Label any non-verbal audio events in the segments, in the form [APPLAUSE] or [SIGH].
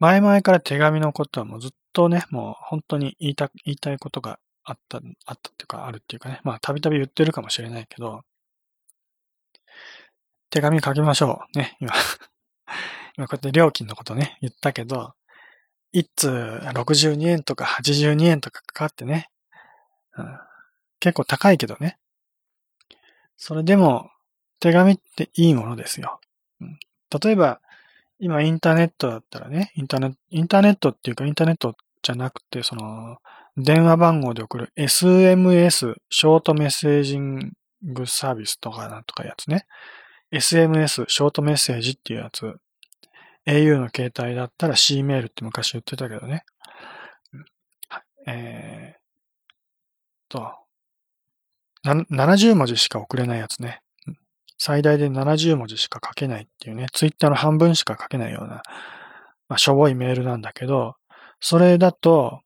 前々から手紙のことはもうずっとね、もう本当に言いた、言いたいことがあった、あったっていうか、あるっていうかね、まあたびたび言ってるかもしれないけど、手紙書きましょう。ね、今 [LAUGHS] 今こうやって料金のことね、言ったけど、一通62円とか82円とかかかってね、うん、結構高いけどね。それでも、手紙っていいものですよ。うん、例えば、今インターネットだったらね、インターネット、インターネットっていうかインターネットじゃなくて、その、電話番号で送る SMS、ショートメッセージングサービスとかなんとかやつね。SMS、ショートメッセージっていうやつ。au の携帯だったら C メールって昔言ってたけどね。えー、と、70文字しか送れないやつね。最大で70文字しか書けないっていうね、ツイッターの半分しか書けないような、まあ、しょぼいメールなんだけど、それだと、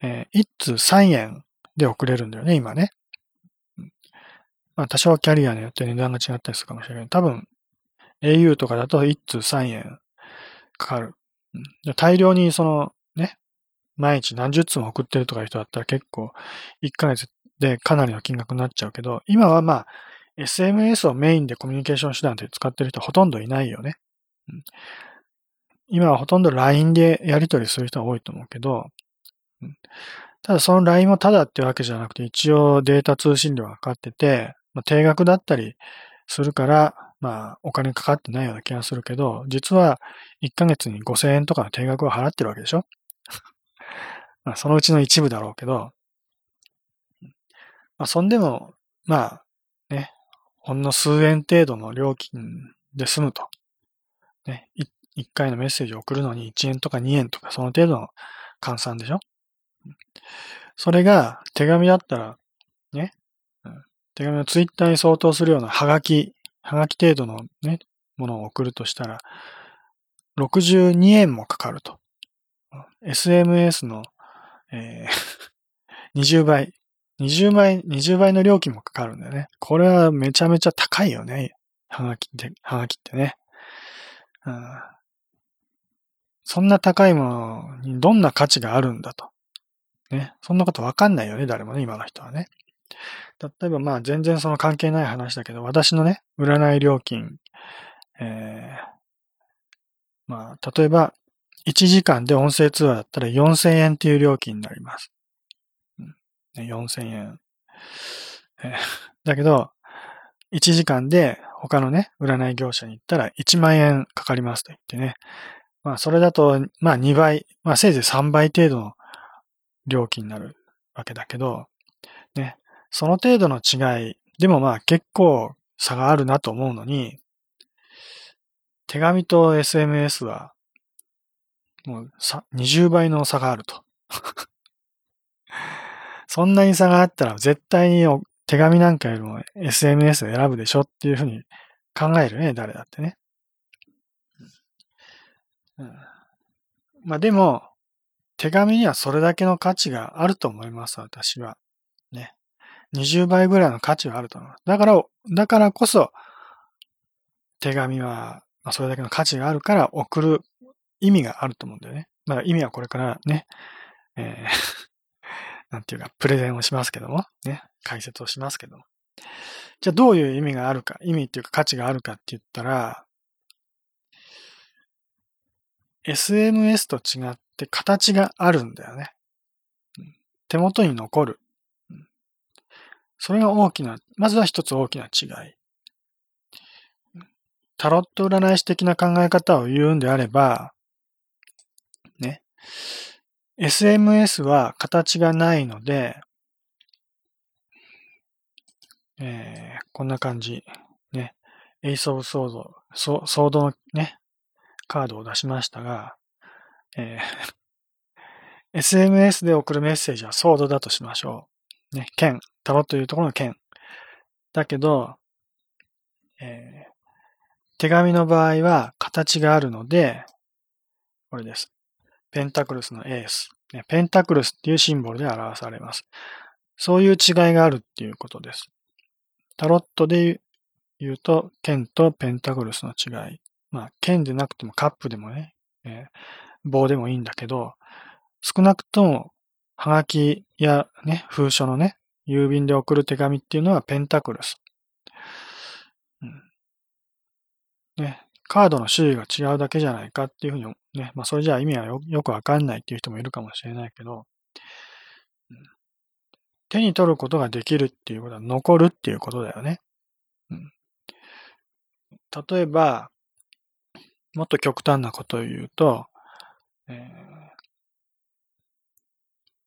えー、1通3円で送れるんだよね、今ね。まあ、多少キャリアによって値段が違ったりするかもしれない。多分、au とかだと1通3円かかる。うん、大量にその、ね、毎日何十通も送ってるとかいう人だったら結構、1ヶ月でかなりの金額になっちゃうけど、今はまあ、SMS をメインでコミュニケーション手段で使ってる人ほとんどいないよね。今はほとんど LINE でやり取りする人が多いと思うけど、ただその LINE もただってわけじゃなくて一応データ通信料がかかってて、まあ、定額だったりするから、まあ、お金かかってないような気がするけど、実は1ヶ月に5000円とかの定額を払ってるわけでしょ？[LAUGHS] まあ、そのうちの一部だろうけど、まあ、そんでも、まあ、ね、ほんの数円程度の料金で済むと。ね、1回のメッセージを送るのに1円とか2円とかその程度の換算でしょ？それが手紙だったら、ね、手紙のツイッターに相当するようなハガキ、ハガキ程度のね、ものを送るとしたら、62円もかかると。SMS の、えー、[LAUGHS] 20倍、20倍、20倍の料金もかかるんだよね。これはめちゃめちゃ高いよね。はがきって、はがきってね。うん、そんな高いものにどんな価値があるんだと。ね。そんなことわかんないよね、誰もね、今の人はね。例えばまあ全然その関係ない話だけど、私のね、占い料金、えー、まあ、例えば、1時間で音声通話だったら4000円っていう料金になります。うん、4000円。だけど、1時間で他のね、占い業者に行ったら1万円かかりますと言ってね。まあ、それだと、まあ2倍、まあせいぜい3倍程度の料金になるわけだけど、ね、その程度の違い、でもまあ結構差があるなと思うのに、手紙と SMS は、もう20倍の差があると。そんなに差があったら絶対に手紙なんかよりも SMS を選ぶでしょっていうふうに考えるね、誰だってね。うん、まあでも、手紙にはそれだけの価値があると思います、私は。ね。20倍ぐらいの価値はあると思います。だから、だからこそ、手紙は、まあ、それだけの価値があるから送る意味があると思うんだよね。まあ意味はこれからね、えーなんていうか、プレゼンをしますけども、ね、解説をしますけども。じゃあどういう意味があるか、意味っていうか価値があるかって言ったら、SMS と違って形があるんだよね。手元に残る。それが大きな、まずは一つ大きな違い。タロット占い師的な考え方を言うんであれば、ね。SMS は形がないので、えー、こんな感じ。ね。エイスオブソード、ソードのね、カードを出しましたが、えー、[LAUGHS] SMS で送るメッセージはソードだとしましょう。ね、剣。タロというところの剣。だけど、えー、手紙の場合は形があるので、これです。ペンタクルスのエース。ペンタクルスっていうシンボルで表されます。そういう違いがあるっていうことです。タロットで言うと、剣とペンタクルスの違い。まあ、剣でなくてもカップでもね、えー、棒でもいいんだけど、少なくとも、はがきやね、封書のね、郵便で送る手紙っていうのはペンタクルス。うん、ね、カードの種類が違うだけじゃないかっていうふうに、ね、まあそれじゃあ意味はよよくわかんないっていう人もいるかもしれないけど、うん、手に取ることができるっていうことは残るっていうことだよね。うん、例えば、もっと極端なことを言うと、えー、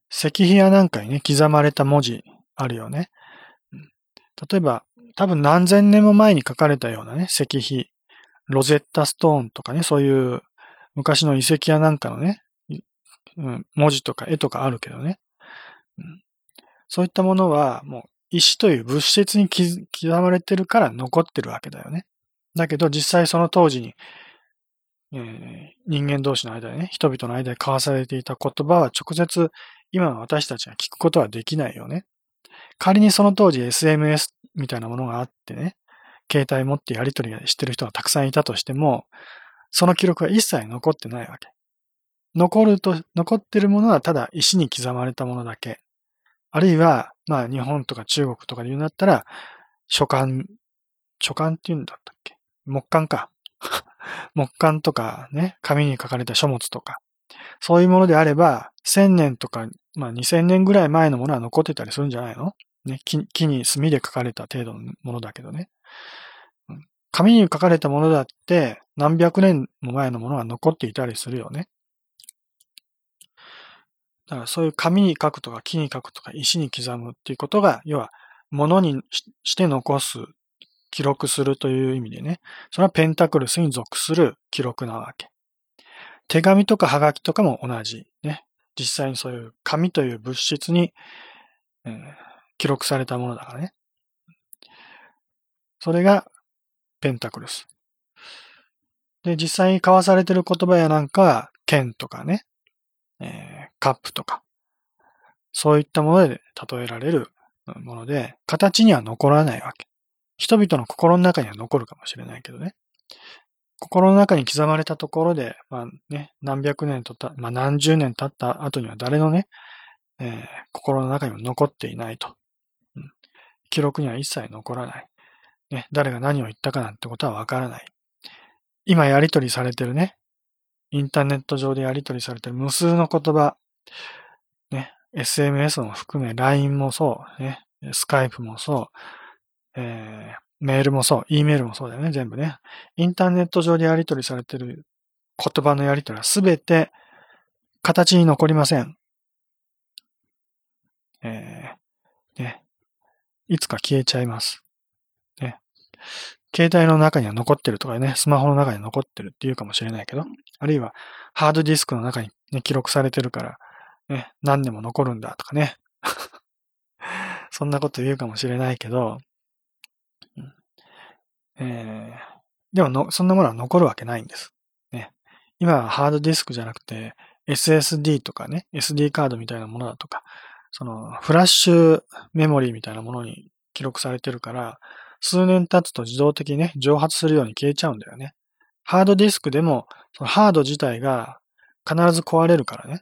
石碑やなんかにね、刻まれた文字あるよね。例えば、多分何千年も前に書かれたようなね、石碑、ロゼッタストーンとかね、そういう昔の遺跡やなんかのね、うん、文字とか絵とかあるけどね、うん。そういったものはもう石という物質に刻まれてるから残ってるわけだよね。だけど実際その当時に、えー、人間同士の間でね、人々の間で交わされていた言葉は直接今の私たちが聞くことはできないよね。仮にその当時 SMS みたいなものがあってね、携帯持ってやり取りしてる人がたくさんいたとしても、その記録は一切残ってないわけ。残ると、残ってるものはただ石に刻まれたものだけ。あるいは、まあ日本とか中国とかで言うんだったら、書簡、書簡って言うんだったっけ？木簡か。[LAUGHS] 木簡とかね、紙に書かれた書物とか。そういうものであれば、1000年とか、まあ2000年ぐらい前のものは残ってたりするんじゃないの？ね、木木に墨で書かれた程度のものだけどね。紙に書かれたものだって何百年も前のものが残っていたりするよね。だからそういう紙に書くとか木に書くとか石に刻むっていうことが、要は物にして残す、記録するという意味でね、それはペンタクルスに属する記録なわけ。手紙とかハガキとかも同じ。ね。実際にそういう紙という物質に、えー、記録されたものだからね。それがペンタクルス。で、実際に交わされている言葉やなんか、剣とかね、えー、カップとか、そういったもので例えられるもので、形には残らないわけ。人々の心の中には残るかもしれないけどね。心の中に刻まれたところで、まあね、何百年とた、まあ何十年経った後には誰のね、えー、心の中にも残っていないと、うん。記録には一切残らない。ね、誰が何を言ったかなんてことはわからない。今やりとりされてるね、インターネット上でやりとりされてる無数の言葉、ね、SMS も含め LINE もそう、ね、スカイプもそう、えー、メールもそう、E メールもそうだよね、全部ね。インターネット上でやり取りされてる言葉のやり取りはすべて形に残りません。えー、ね。いつか消えちゃいます。携帯の中には残ってるとかね、スマホの中に残ってるっていうかもしれないけど、あるいはハードディスクの中に、ね、記録されてるから、ね、何年も残るんだとかね。[LAUGHS] そんなこと言うかもしれないけど、えー、でもの、そんなものは残るわけないんです。ね。今はハードディスクじゃなくて、SSD とかね、SD カードみたいなものだとか、その、フラッシュメモリーみたいなものに記録されてるから、数年経つと自動的にね、蒸発するように消えちゃうんだよね。ハードディスクでも、そのハード自体が必ず壊れるからね。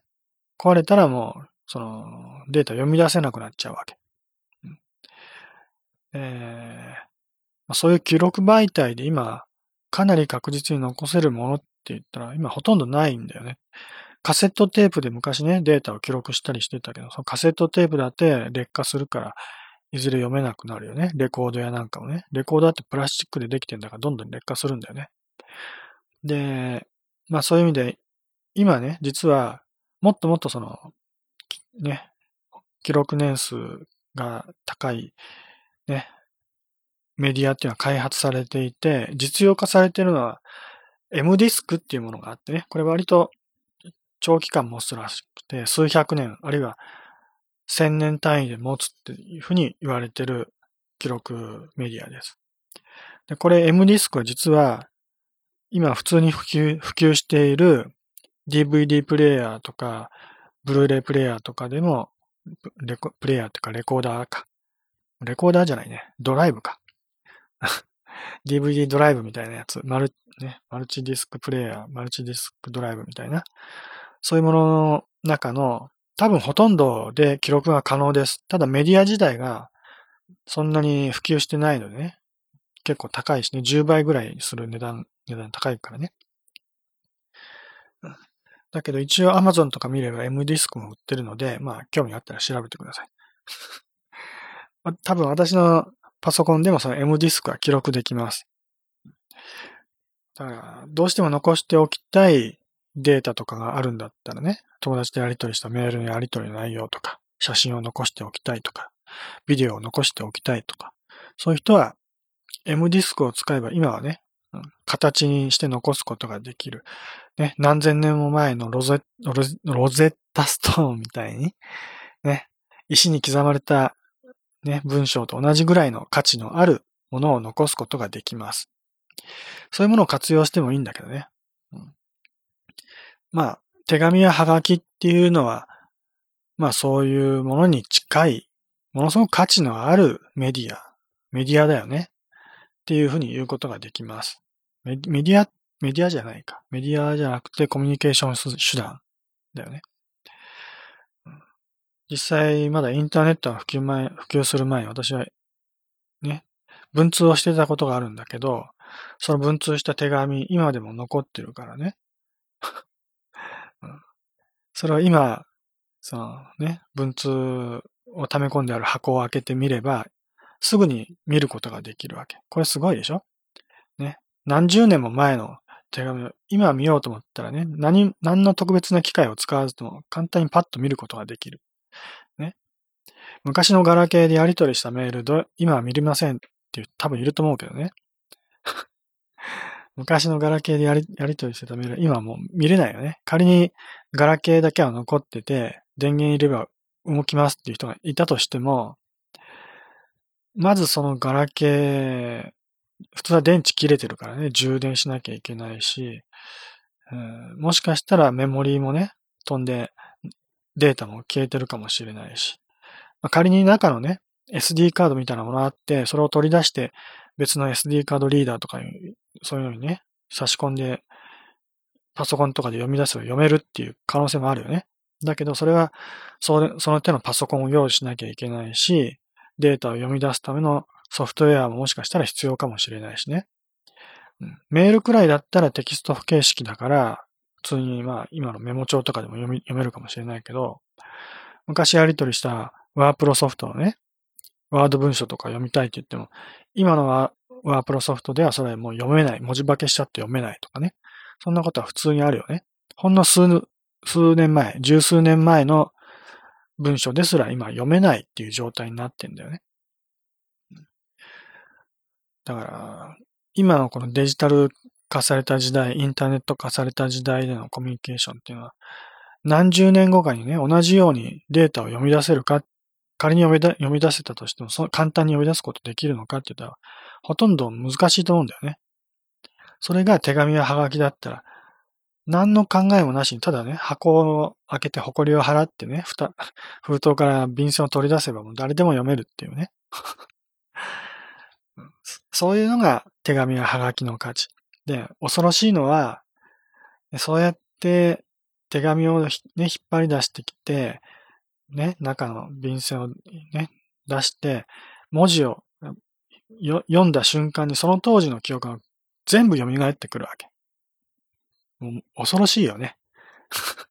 壊れたらもう、その、データ読み出せなくなっちゃうわけ。うん、えー、そういう記録媒体で今、かなり確実に残せるものって言ったら、今ほとんどないんだよね。カセットテープで昔ね、データを記録したりしてたけど、そのカセットテープだって劣化するから、いずれ読めなくなるよね。レコードやなんかもね。レコードだってプラスチックでできてんだからどんどん劣化するんだよね。で、まあそういう意味で、今ね、実は、もっともっとその、ね、記録年数が高い、ね、メディアっていうのは開発されていて、実用化されているのは M ディスクっていうものがあってね、これ割と長期間持つらしくて、数百年、あるいは千年単位で持つっていうふうに言われてる記録メディアです。で、これ M ディスクは実は今普通に普及普及している DVD プレイヤーとか、ブルーレイプレイヤーとかでもレコ、プレイヤーっていうかレコーダーか。レコーダーじゃないね。ドライブか。[LAUGHS] DVD ドライブみたいなやつ、マル、ね、マルチディスクプレイヤー、マルチディスクドライブみたいな、そういうものの中の多分ほとんどで記録が可能です。ただメディア自体がそんなに普及してないのでね、結構高いしね、10倍ぐらいする値段、値段高いからね。だけど一応 Amazon とか見れば M ディスクも売ってるので、まあ興味があったら調べてください。[LAUGHS] 多分私のパソコンでもその M ディスクは記録できます。だから、どうしても残しておきたいデータとかがあるんだったらね、友達とやり取りしたメールのやり取りの内容とか、写真を残しておきたいとか、ビデオを残しておきたいとか、そういう人は M ディスクを使えば今はね、形にして残すことができる。ね、何千年も前のロゼロゼッタストーンみたいに、ね、石に刻まれた、ね、文章と同じぐらいの価値のあるものを残すことができます。そういうものを活用してもいいんだけどね。まあ、手紙やハガキっていうのは、まあそういうものに近い、ものすごく価値のあるメディア、メディアだよね。っていうふうに言うことができます。メディア、メディアじゃないか。メディアじゃなくてコミュニケーション手段だよね。実際、まだインターネットが普及前、普及する前に、私は、ね、文通をしてたことがあるんだけど、その文通した手紙、今でも残ってるからね。それは今、そのね、文通を溜め込んである箱を開けてみれば、すぐに見ることができるわけ。これすごいでしょ？ね。何十年も前の手紙を今見ようと思ったらね、何、何の特別な機械を使わずとも簡単にパッと見ることができる。ね。昔のガラケーでやり取りしたメールど、今は見れませんっていう多分いると思うけどね。昔のガラケーでやり、やり取りしてたメール、今もう見れないよね。仮にガラケーだけは残ってて、電源入れば動きますっていう人がいたとしても、まずそのガラケー、普通は電池切れてるからね、充電しなきゃいけないし、もしかしたらメモリーもね、飛んでデータも消えてるかもしれないし、まあ、仮に中のね、SD カードみたいなものあって、それを取り出して別の SD カードリーダーとかそういうのにね、差し込んで、パソコンとかで読み出せば読めるっていう可能性もあるよね。だけど、それは、その手のパソコンを用意しなきゃいけないし、データを読み出すためのソフトウェアももしかしたら必要かもしれないしね。メールくらいだったらテキスト形式だから、普通にまあ今のメモ帳とかでも読み読めるかもしれないけど、昔やり取りしたワープロソフトのね、ワード文書とか読みたいって言っても、今のはワープロソフトではそれもう読めない、文字化けしちゃって読めないとかね。そんなことは普通にあるよね。ほんの数、数年前、十数年前の文章ですら今読めないっていう状態になってんだよね。だから、今のこのデジタル化された時代、インターネット化された時代でのコミュニケーションっていうのは、何十年後かにね、同じようにデータを読み出せるか、仮に読み出せたとしても、その簡単に読み出すことできるのかって言ったら、ほとんど難しいと思うんだよね。それが手紙やハガキだったら、何の考えもなしに、ただね、箱を開けて埃を払ってね、ふた、[LAUGHS] 封筒から便箋を取り出せばもう誰でも読めるっていうね。[LAUGHS] そういうのが手紙やハガキの価値。で、恐ろしいのは、そうやって手紙をね、引っ張り出してきて、ね、中の便箋をね、出して、文字を読んだ瞬間にその当時の記憶が全部蘇ってくるわけ。もう恐ろしいよね。[LAUGHS]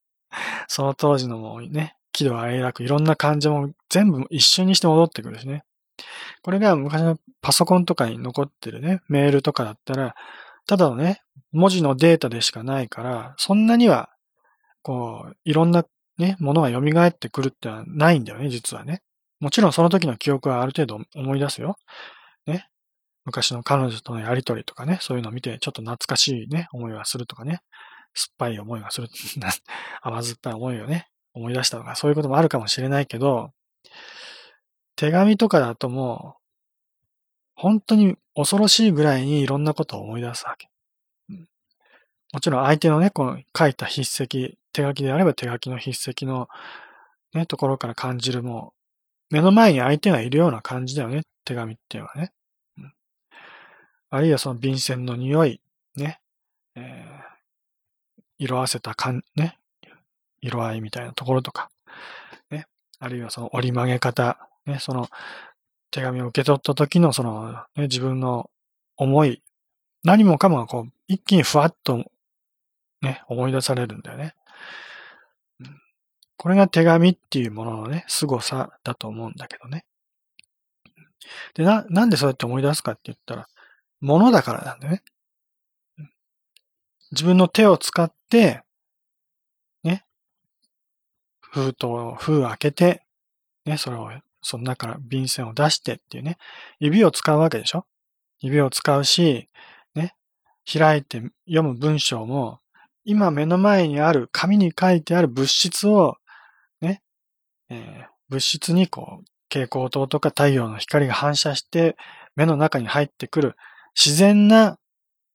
その当時のもうね、喜怒哀楽、いろんな感情も全部一緒にして戻ってくるしね。これが昔のパソコンとかに残ってるね、メールとかだったら、ただのね、文字のデータでしかないから、そんなには、こう、いろんなね、ものが蘇ってくるってのはないんだよね、実はね。もちろんその時の記憶はある程度思い出すよ。ね。昔の彼女とのやりとりとかね、そういうのを見てちょっと懐かしいね、思いはするとかね。酸っぱい思いがする。[LAUGHS] 甘酸っぱい思いをね、思い出したとか、そういうこともあるかもしれないけど、手紙とかだともう、本当に恐ろしいぐらいにいろんなことを思い出すわけ。もちろん相手のね、この書いた筆跡、手書きであれば手書きの筆跡のね、ところから感じるも、目の前に相手がいるような感じだよね、手紙っていうのはね。あるいはその便箋の匂い、ね、えー、色あせた感、ね、色合いみたいなところとか、ね、あるいはその折り曲げ方、ね、その手紙を受け取った時のその、ね、自分の思い、何もかもがこう、一気にふわっとね、思い出されるんだよね。これが手紙っていうもののね、凄さだと思うんだけどね。で、な、なんでそうやって思い出すかって言ったら、ものだからなんだよね。自分の手を使って、ね、封筒を封開けて、ね、それを、その中から便箋を出してっていうね、指を使うわけでしょ指を使うし、ね、開いて読む文章も、今目の前にある紙に書いてある物質を、えー、物質にこう、蛍光灯とか太陽の光が反射して目の中に入ってくる自然な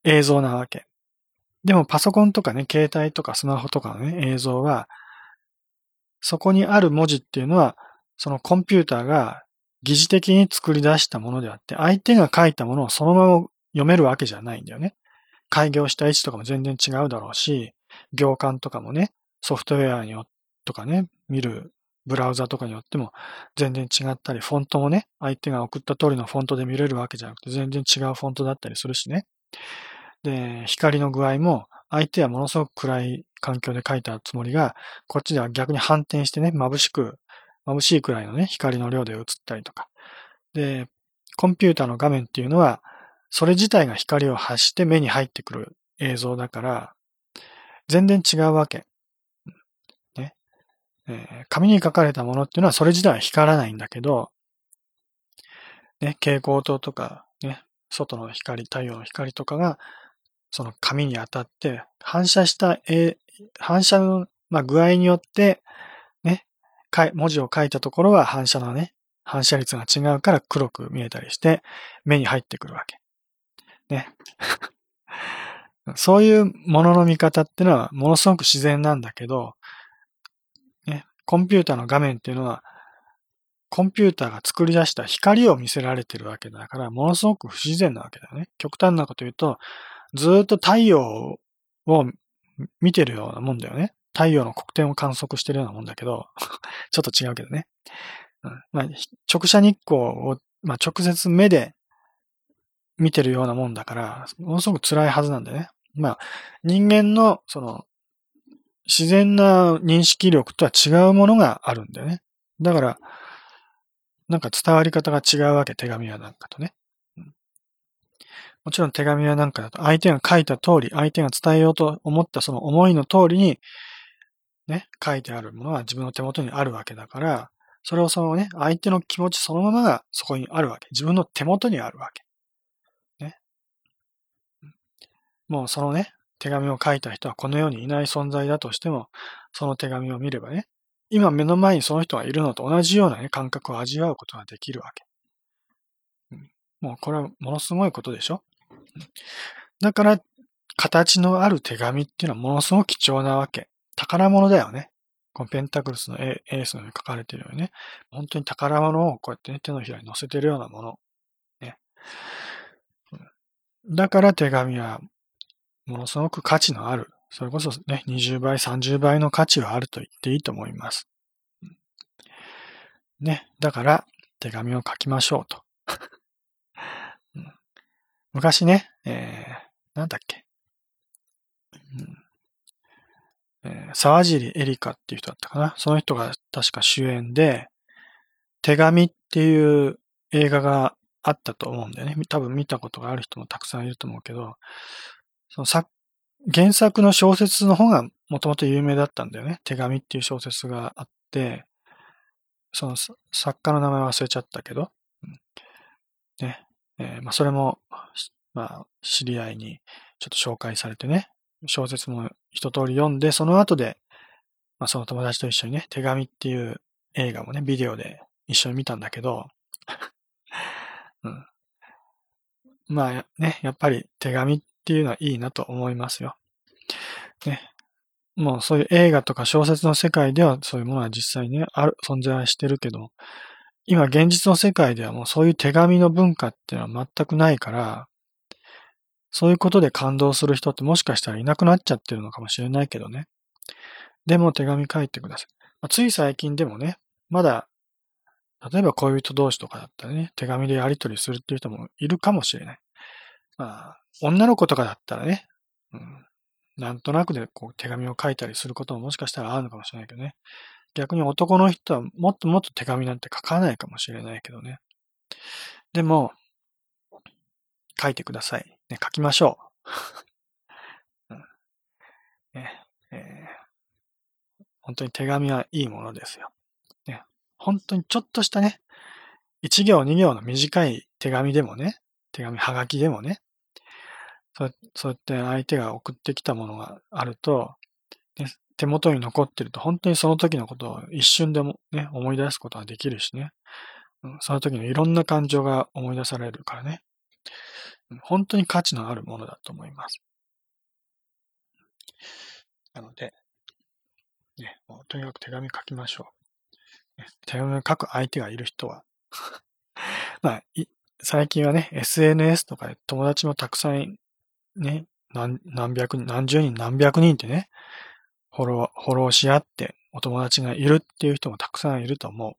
映像なわけ。でもパソコンとかね、携帯とかスマホとかのね、映像は、そこにある文字っていうのは、そのコンピューターが疑似的に作り出したものであって、相手が書いたものをそのまま読めるわけじゃないんだよね。開業した位置とかも全然違うだろうし、行間とかもね、ソフトウェアによとかね、見るブラウザとかによっても全然違ったり、フォントもね、相手が送った通りのフォントで見れるわけじゃなくて全然違うフォントだったりするしね。で、光の具合も相手はものすごく暗い環境で書いたつもりが、こっちでは逆に反転してね、眩しく、眩しいくらいのね、光の量で映ったりとか。で、コンピューターの画面っていうのは、それ自体が光を発して目に入ってくる映像だから、全然違うわけ。えー、紙に書かれたものっていうのはそれ自体は光らないんだけど、ね、蛍光灯とか、ね、外の光、太陽の光とかが、その紙に当たって、反射した、え反射の、まあ、具合によって、ね、文字を書いたところは反射のね、反射率が違うから黒く見えたりして、目に入ってくるわけ。ね。[LAUGHS] そういうものの見方ってのはものすごく自然なんだけど、コンピューターの画面っていうのは、コンピューターが作り出した光を見せられてるわけだから、ものすごく不自然なわけだよね。極端なこと言うと、ずっと太陽を見てるようなもんだよね。太陽の黒点を観測してるようなもんだけど、[LAUGHS] ちょっと違うけどね。うんまあ、直射日光を、まあ、直接目で見てるようなもんだから、ものすごく辛いはずなんだよね。まあ、人間の、その、自然な認識力とは違うものがあるんだよね。だから、なんか伝わり方が違うわけ、手紙はなんかとね。もちろん手紙はなんかだと、相手が書いた通り、相手が伝えようと思ったその思いの通りに、ね、書いてあるものは自分の手元にあるわけだから、それをそのね、相手の気持ちそのままがそこにあるわけ。自分の手元にあるわけ。ねもうそのね、手紙を書いた人はこの世にいない存在だとしても、その手紙を見ればね、今目の前にその人がいるのと同じようなね、感覚を味わうことができるわけ。もうこれはものすごいことでしょ？だから、形のある手紙っていうのはものすごく貴重なわけ。宝物だよね。このペンタクルスのエースのように書かれてるようにね。本当に宝物をこうやってね、手のひらに乗せてるようなもの。ね。だから手紙はものすごく価値のある、それこそね、20倍、30倍の価値はあると言っていいと思います。ね、だから手紙を書きましょうと。[LAUGHS] 昔ね、えー、なんだっけ。えー、沢尻エリカっていう人だったかな。その人が確か主演で、手紙っていう映画があったと思うんだよね。多分見たことがある人もたくさんいると思うけど、その作、原作の小説の方がもともと有名だったんだよね。手紙っていう小説があって、その作家の名前忘れちゃったけど、ね、えー、まあそれも、まあ知り合いにちょっと紹介されてね、小説も一通り読んで、その後で、まあその友達と一緒にね、手紙っていう映画もね、ビデオで一緒に見たんだけど、[LAUGHS] うん、まあね、やっぱり手紙っっていうのはいいなと思いますよ。ね。もうそういう映画とか小説の世界ではそういうものは実際ね、ある、存在はしてるけど、今現実の世界ではもうそういう手紙の文化っていうのは全くないから、そういうことで感動する人ってもしかしたらいなくなっちゃってるのかもしれないけどね。でも手紙書いてください。まあ、つい最近でもね、まだ、例えば恋人同士とかだったらね、手紙でやり取りするっていう人もいるかもしれない。まあ、女の子とかだったらね、うん、なんとなくでこう手紙を書いたりすることももしかしたらあるのかもしれないけどね。逆に男の人はもっともっと手紙なんて書かないかもしれないけどね。でも、書いてください。ね、書きましょう。[LAUGHS] ねえー、本当に手紙はいいものですよ。ね、本当にちょっとしたね、1行2行の短い手紙でもね、手紙はがきでもね、そうそうやって相手が送ってきたものがあると、ね、手元に残ってると本当にその時のことを一瞬でもね、思い出すことができるしね、うん、その時のいろんな感情が思い出されるからね、本当に価値のあるものだと思います。なので、ね、もうとにかく手紙書きましょう。ね、手紙を書く相手がいる人は [LAUGHS] まあ、最近はね、SNS とかで友達もたくさんね、何何百人、何十人、何百人ってね、フォロー、フォローし合ってお友達がいるっていう人もたくさんいると思う。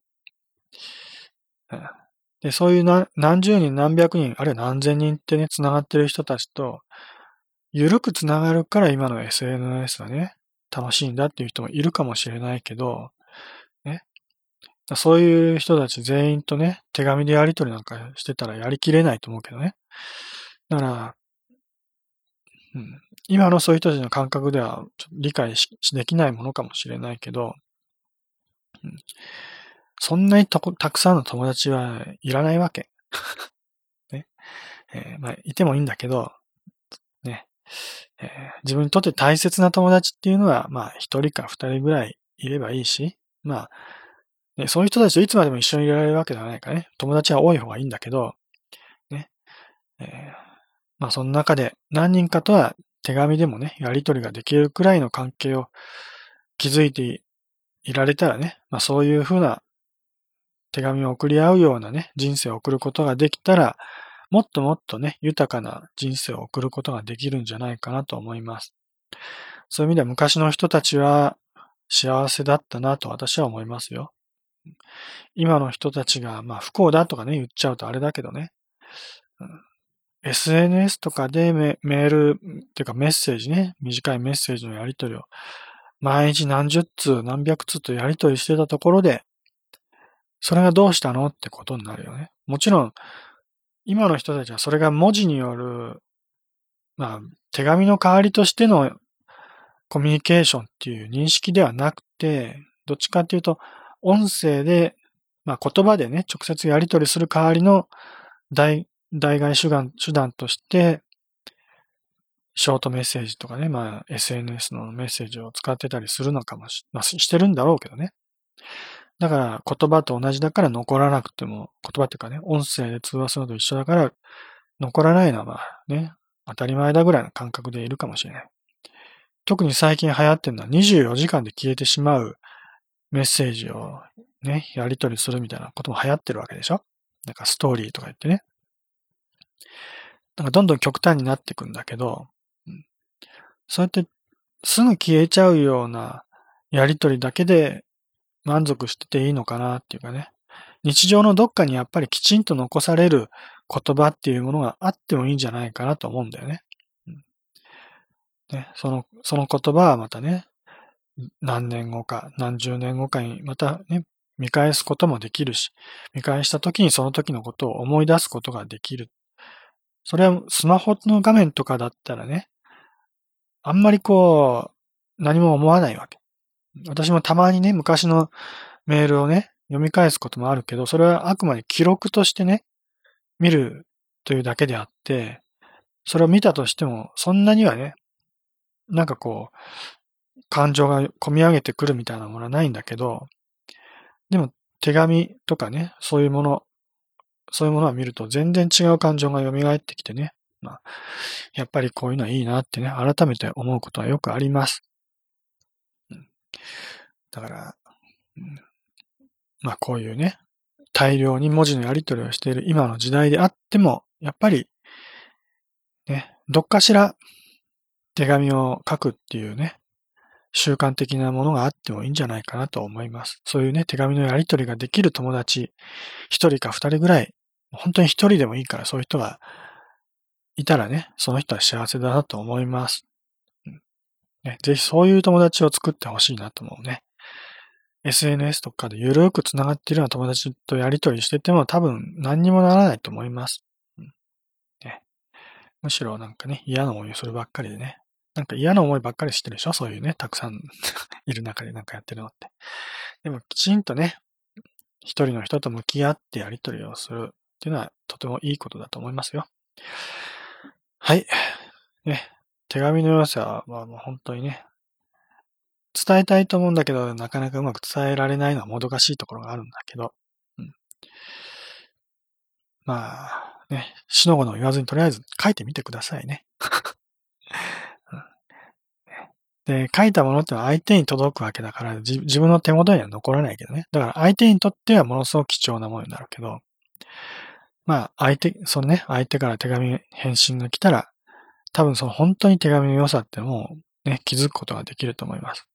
で、そういう何何十人、何百人、あるいは何千人ってね、繋がってる人たちと、ゆるく繋がるから今の SNS はね、楽しいんだっていう人もいるかもしれないけど、ね。そういう人たち全員とね、手紙でやり取りなんかしてたらやりきれないと思うけどね。だから、うん、今のそういう人たちの感覚では理解しできないものかもしれないけど、うん、そんなにたくさんの友達はいらないわけ。[LAUGHS] ね。えー、まあ、いてもいいんだけど、ね。えー、自分にとって大切な友達っていうのは、まあ、一人か二人ぐらいいればいいし、まあ、ね、そういう人たちといつまでも一緒にいられるわけではないからね、友達は多い方がいいんだけど、ね、えーまあその中で何人かとは手紙でもね、やり取りができるくらいの関係を築いていられたらね、まあそういうふうな手紙を送り合うようなね、人生を送ることができたら、もっともっとね、豊かな人生を送ることができるんじゃないかなと思います。そういう意味では昔の人たちは幸せだったなと私は思いますよ。今の人たちが、まあ不幸だとかね、言っちゃうとあれだけどね、SNS とかでメールっていうかメッセージね、短いメッセージのやり取りを毎日何十通何百通とやり取りしてたところで、それがどうしたのってことになるよね。もちろん、今の人たちはそれが文字による、まあ、手紙の代わりとしてのコミュニケーションっていう認識ではなくて、どっちかっていうと、音声で、まあ言葉でね、直接やり取りする代わりの代代替手段手段として、ショートメッセージとかね、まあ SNS のメッセージを使ってたりするのかもし、まあしてるんだろうけどね。だから言葉と同じだから残らなくても、言葉っていうかね、音声で通話するのと一緒だから残らないのはまあね、当たり前だぐらいの感覚でいるかもしれない。特に最近流行ってるのは24時間で消えてしまうメッセージをね、やり取りするみたいなことも流行ってるわけでしょなんかストーリーとか言ってね。なんかどんどん極端になっていくんだけど、うん、そうやってすぐ消えちゃうようなやりとりだけで満足してていいのかなっていうかね。日常のどっかにやっぱりきちんと残される言葉っていうものがあってもいいんじゃないかなと思うんだよね。うん、ねその、その言葉はまたね、何年後か、何十年後かにまたね、見返すこともできるし、見返した時にその時のことを思い出すことができるそれはスマホの画面とかだったらね、あんまりこう、何も思わないわけ。私もたまにね、昔のメールをね、読み返すこともあるけど、それはあくまで記録としてね、見るというだけであって、それを見たとしても、そんなにはね、なんかこう、感情が込み上げてくるみたいなものはないんだけど、でも手紙とかね、そういうものそういうものを見ると全然違う感情が蘇ってきてね。まあ、やっぱりこういうのはいいなってね、改めて思うことはよくあります。うん、だから、まあこういうね、大量に文字のやり取りをしている今の時代であっても、やっぱり、ね、どっかしら手紙を書くっていうね、習慣的なものがあってもいいんじゃないかなと思います。そういうね、手紙のやり取りができる友達、一人か二人ぐらい、本当に一人でもいいからそういう人がいたらね、その人は幸せだなと思います。ね、ぜひそういう友達を作ってほしいなと思うね。SNS とかでゆるく繋がっているような友達とやり取りしてても多分何にもならないと思います。ね、むしろなんかね、嫌な思いをするばっかりでね、なんか嫌な思いばっかりしてるでしょ？そういうね、たくさん [LAUGHS] いる中でなんかやってるのって。でもきちんとね、一人の人と向き合ってやりとりをするっていうのはとてもいいことだと思いますよ。はい。ね、手紙の良さはもう本当にね、伝えたいと思うんだけど、なかなかうまく伝えられないのはもどかしいところがあるんだけど、うん、まあ、ね、死の子の言わずにとりあえず書いてみてくださいね。[LAUGHS] で、書いたものってのは相手に届くわけだから、自分の手元には残らないけどね。だから相手にとってはものすごく貴重なものになるけど、まあ、相手、そのね、相手から手紙、返信が来たら、多分その本当に手紙の良さってもうね、気づくことができると思います。